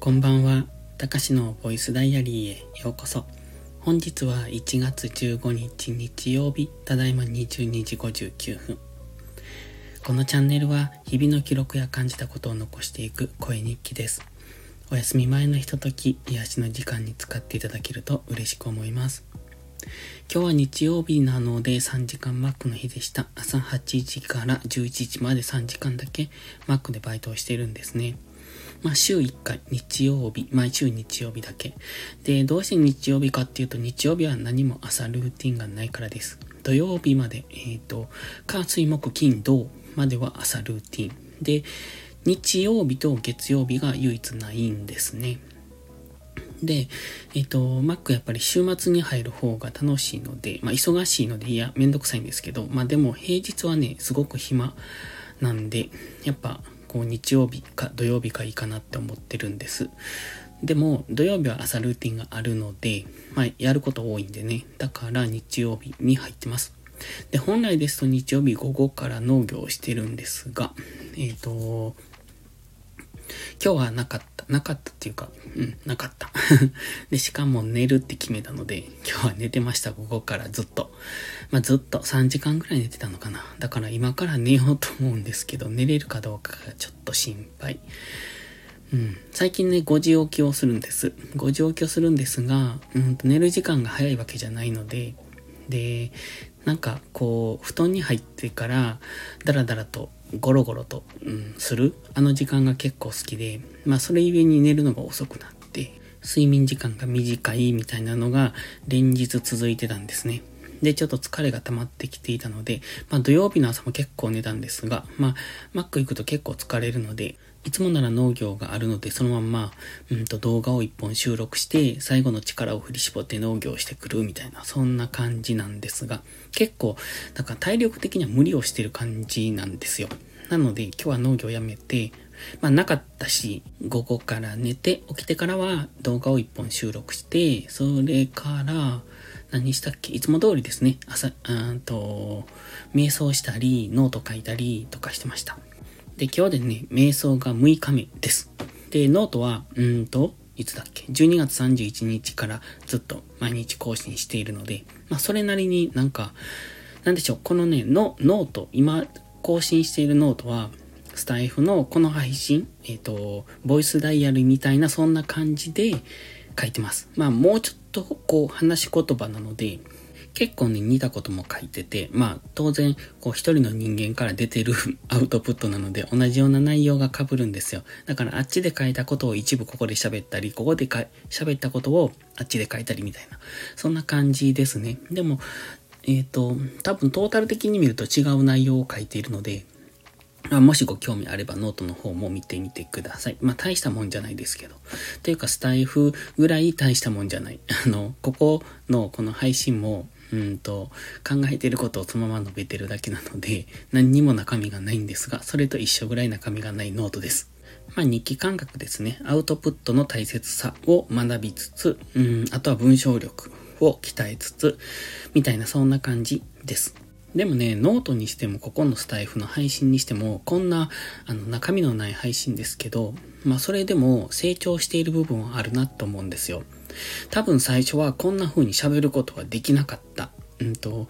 こんばんは。たかしのボイスダイアリーへようこそ。本日は1月15日日曜日、ただいま22時59分。このチャンネルは日々の記録や感じたことを残していく声日記です。お休み前のひととき、癒しの時間に使っていただけると嬉しく思います。今日は日曜日なので3時間マックの日でした。朝8時から11時まで3時間だけマックでバイトをしているんですね。まあ週1回、日曜日、毎週日曜日だけ。で、どうして日曜日かっていうと、日曜日は何も朝ルーティンがないからです。土曜日まで、えっ、ー、と、火、水、木、金、土までは朝ルーティン。で、日曜日と月曜日が唯一ないんですね。で、えっ、ー、と、Mac やっぱり週末に入る方が楽しいので、まあ忙しいので、いや、めんどくさいんですけど、まあでも平日はね、すごく暇なんで、やっぱ、こう日曜日か土曜日かいいかなって思ってるんです。でも、土曜日は朝ルーティンがあるので、まあ、やること多いんでね。だから日曜日に入ってます。で、本来ですと日曜日午後から農業をしてるんですが、えっ、ー、と、今日はなかった。なかったっていうか、うん、なかった。で、しかも寝るって決めたので、今日は寝てました、午後からずっと。まあ、ずっと3時間ぐらい寝てたのかな。だから今から寝ようと思うんですけど、寝れるかどうかがちょっと心配。うん、最近ね、5時起きをするんです。5時起きをするんですが、うんと寝る時間が早いわけじゃないので、で、なんかこう、布団に入ってから、だらだらとゴロゴロと、うん、するあの時間が結構好きで、まあそれゆえに寝るのが遅くなって、睡眠時間が短いみたいなのが連日続いてたんですね。で、ちょっと疲れが溜まってきていたので、まあ土曜日の朝も結構寝たんですが、まあ、マック行くと結構疲れるので、いつもなら農業があるので、そのまんま、うんと動画を一本収録して、最後の力を振り絞って農業してくるみたいな、そんな感じなんですが、結構、なんか体力的には無理をしてる感じなんですよ。なので、今日は農業やめて、まあなかったし、午後から寝て、起きてからは動画を一本収録して、それから、何したっけいつも通りですね。朝、うんと、瞑想したり、ノート書いたりとかしてました。で、今日でね、瞑想が6日目です。で、ノートは、うんと、いつだっけ ?12 月31日からずっと毎日更新しているので、まあ、それなりになんか、なんでしょう、このね、の、ノート、今更新しているノートは、スタイフのこの配信、えっ、ー、と、ボイスダイアリーみたいなそんな感じで書いてます。まあもうちょっとこう話し言葉なので、結構ね、似たことも書いてて、まあ、当然、こう、一人の人間から出てる アウトプットなので、同じような内容が被るんですよ。だから、あっちで書いたことを一部ここで喋ったり、ここで喋ったことをあっちで書いたりみたいな、そんな感じですね。でも、えっ、ー、と、多分トータル的に見ると違う内容を書いているので、まあ、もしご興味あればノートの方も見てみてください。まあ大したもんじゃないですけど。というかスタイフぐらい大したもんじゃない。あの、ここのこの配信もうんと、考えてることをそのまま述べてるだけなので、何にも中身がないんですが、それと一緒ぐらい中身がないノートです。まあ、日記感覚ですね。アウトプットの大切さを学びつつ、うん、あとは文章力を鍛えつつ、みたいなそんな感じです。でもね、ノートにしても、ここのスタイフの配信にしても、こんな、あの、中身のない配信ですけど、まあ、それでも成長している部分はあるなと思うんですよ。多分最初はこんな風に喋ることができなかった。うんと、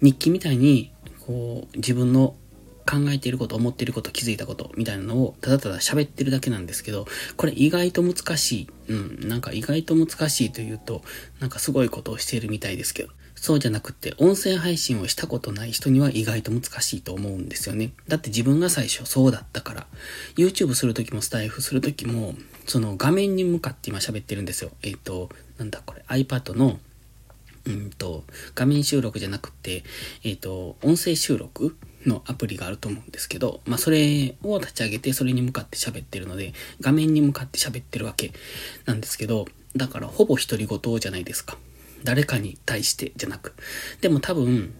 日記みたいに、こう、自分の考えていること、思っていること、気づいたこと、みたいなのを、ただただ喋ってるだけなんですけど、これ意外と難しい。うん、なんか意外と難しいというと、なんかすごいことをしているみたいですけど、そうじゃなくて、音声配信をしたことない人には意外と難しいと思うんですよね。だって自分が最初そうだったから、YouTube するときもスタイフするときも、その画面に向かって今喋ってるんですよ。えっ、ー、と、なんだこれ、iPad のうんと、画面収録じゃなくて、えっ、ー、と、音声収録のアプリがあると思うんですけど、まあ、それを立ち上げて、それに向かって喋ってるので、画面に向かって喋ってるわけなんですけど、だからほぼ独り言じゃないですか。誰かに対してじゃなく。でも多分、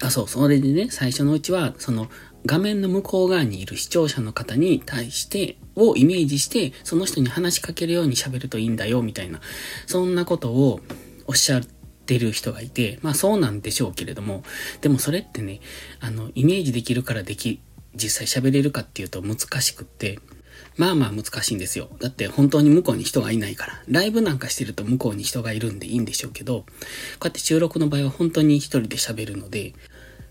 あ、そう、それでね、最初のうちは、その、画面の向こう側にいる視聴者の方に対して、をイメージして、その人に話しかけるように喋るといいんだよ、みたいな、そんなことをおっしゃって、る人がいて、まあそうなんでしょうけれども、でもそれってね、あの、イメージできるからでき、実際喋れるかっていうと難しくって、まあまあ難しいんですよ。だって本当に向こうに人がいないから。ライブなんかしてると向こうに人がいるんでいいんでしょうけど、こうやって収録の場合は本当に一人で喋るので、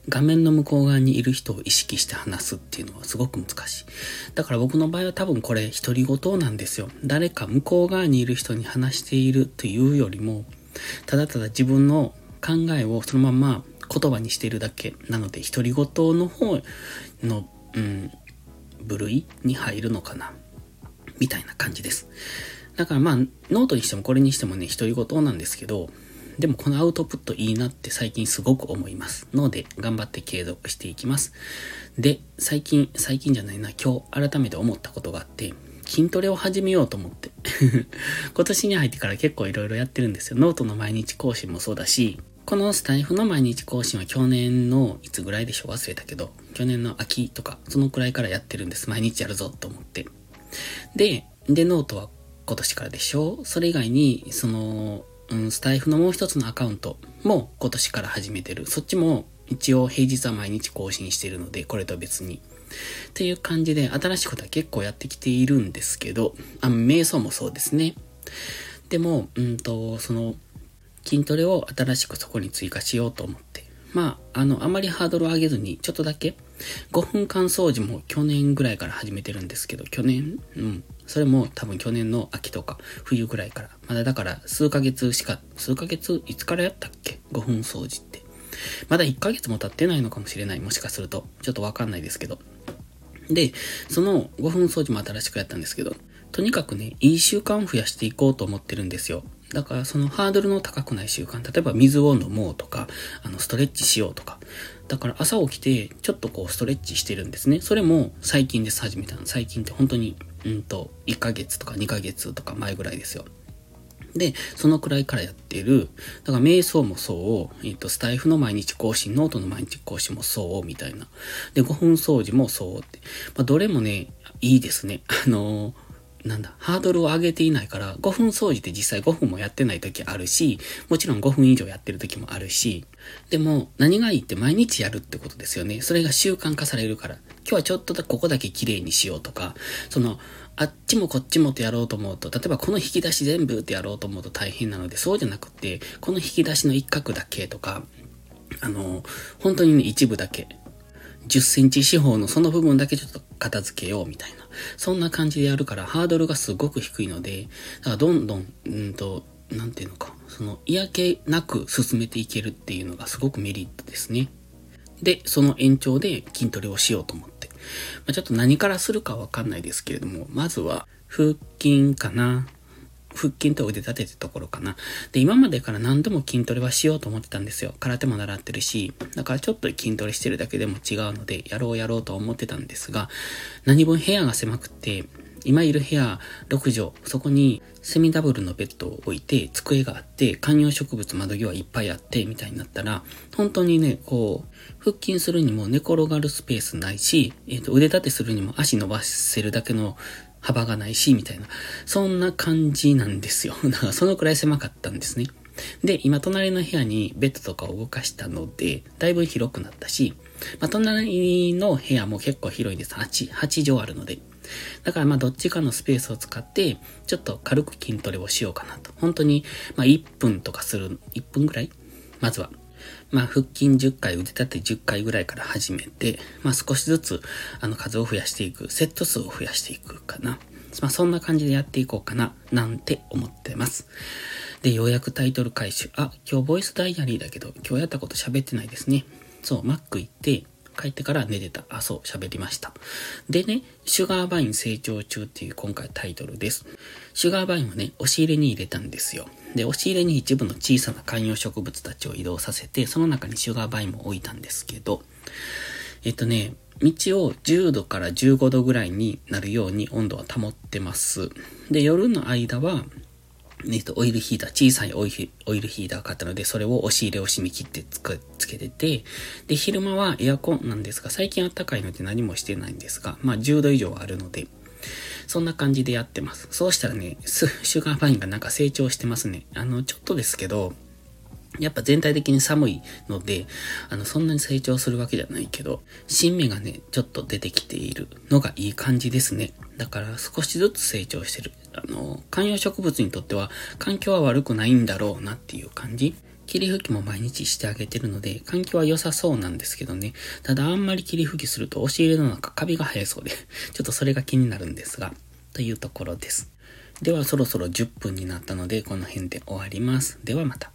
画面の向こう側にいる人を意識して話すっていうのはすごく難しい。だから僕の場合は多分これ独り言なんですよ。誰か向こう側にいる人に話しているというよりも、ただただ自分の考えをそのまま言葉にしているだけなので、独り言の方の、うん、部類に入るのかな。みたいな感じです。だからまあ、ノートにしてもこれにしてもね、独り言なんですけど、でもこのアウトプットいいなって最近すごく思います。ので、頑張って継続していきます。で、最近、最近じゃないな、今日改めて思ったことがあって、筋トレを始めようと思って。今年に入ってから結構いろいろやってるんですよ。ノートの毎日更新もそうだし、このスタイフの毎日更新は去年のいつぐらいでしょう？忘れたけど、去年の秋とか、そのくらいからやってるんです。毎日やるぞと思って。で、で、ノートは今年からでしょ？それ以外に、その、うん、スタイフのもう一つのアカウントも今年から始めてる。そっちも一応平日は毎日更新してるので、これと別に。っていう感じで新しいことは結構やってきているんですけど、あ、瞑想もそうですね。でも、うんと、その、筋トレを新しくそこに追加しようと思って。まあ、あの、あまりハードルを上げずに、ちょっとだけ、5分間掃除も去年ぐらいから始めてるんですけど、去年うん。それも多分去年の秋とか冬ぐらいから。まだだから数ヶ月しか、数ヶ月、いつからやったっけ ?5 分掃除って。まだ1ヶ月も経ってないのかもしれない。もしかすると。ちょっとわかんないですけど。で、その5分掃除も新しくやったんですけど、とにかくね、いい習慣を増やしていこうと思ってるんですよ。だからそのハードルの高くない習慣、例えば水を飲もうとか、あの、ストレッチしようとか。だから朝起きて、ちょっとこうストレッチしてるんですね。それも最近です、始めたの。最近って本当に、うんと、1ヶ月とか2ヶ月とか前ぐらいですよ。で、そのくらいからやってる。だから瞑想もそう、えっ、と、スタイフの毎日更新、ノートの毎日更新もそう、みたいな。で、5分掃除もそうって。まあ、どれもね、いいですね。あのーなんだ、ハードルを上げていないから、5分掃除って実際5分もやってない時あるし、もちろん5分以上やってる時もあるし、でも何がいいって毎日やるってことですよね。それが習慣化されるから。今日はちょっとだここだけ綺麗にしようとか、その、あっちもこっちもってやろうと思うと、例えばこの引き出し全部ってやろうと思うと大変なので、そうじゃなくて、この引き出しの一角だけとか、あの、本当にね、一部だけ。10センチ四方のその部分だけちょっと片付けようみたいな。そんな感じでやるからハードルがすごく低いので、だからどんどん、うんと、なんていうのか、その嫌気なく進めていけるっていうのがすごくメリットですね。で、その延長で筋トレをしようと思って。まあ、ちょっと何からするかわかんないですけれども、まずは腹筋かな。腹筋と腕立ててところかな。で、今までから何度も筋トレはしようと思ってたんですよ。空手も習ってるし、だからちょっと筋トレしてるだけでも違うので、やろうやろうと思ってたんですが、何分部屋が狭くって、今いる部屋6畳、そこにセミダブルのベッドを置いて、机があって、観葉植物窓際いっぱいあって、みたいになったら、本当にね、こう、腹筋するにも寝転がるスペースないし、えっ、ー、と、腕立てするにも足伸ばせるだけの幅がないし、みたいな。そんな感じなんですよ。だからそのくらい狭かったんですね。で、今隣の部屋にベッドとかを動かしたので、だいぶ広くなったし、まあ、隣の部屋も結構広いです。8、8畳あるので。だからまあどっちかのスペースを使って、ちょっと軽く筋トレをしようかなと。本当に、まあ1分とかする、1分ぐらい？まずは。まあ、腹筋10回、腕立て10回ぐらいから始めて、まあ、少しずつ、あの、数を増やしていく、セット数を増やしていくかな。まあ、そんな感じでやっていこうかな、なんて思ってます。で、ようやくタイトル回収。あ、今日ボイスダイアリーだけど、今日やったこと喋ってないですね。そう、マック行って、帰ってから寝てた。あ、そう、喋りました。でね、シュガーバイン成長中っていう今回タイトルです。シュガーバインをね、押し入れに入れたんですよ。で、押し入れに一部の小さな観葉植物たちを移動させて、その中にシュガーバインも置いたんですけど、えっとね、道を10度から15度ぐらいになるように温度は保ってます。で、夜の間は、えっと、オイルヒーター、小さいオイルヒーター買ったので、それを押し入れを締め切ってつつけてて、で、昼間はエアコンなんですが、最近暖かいので何もしてないんですが、まあ10度以上あるので、そんな感じでやってます。そうしたらね、シュガーバインがなんか成長してますね。あの、ちょっとですけど、やっぱ全体的に寒いので、あの、そんなに成長するわけじゃないけど、新芽がね、ちょっと出てきているのがいい感じですね。だから少しずつ成長してる。あの、観葉植物にとっては環境は悪くないんだろうなっていう感じ。霧吹きも毎日してあげてるので、環境は良さそうなんですけどね。ただあんまり霧吹きすると押し入れの中カビが生えそうで、ちょっとそれが気になるんですが、というところです。ではそろそろ10分になったので、この辺で終わります。ではまた。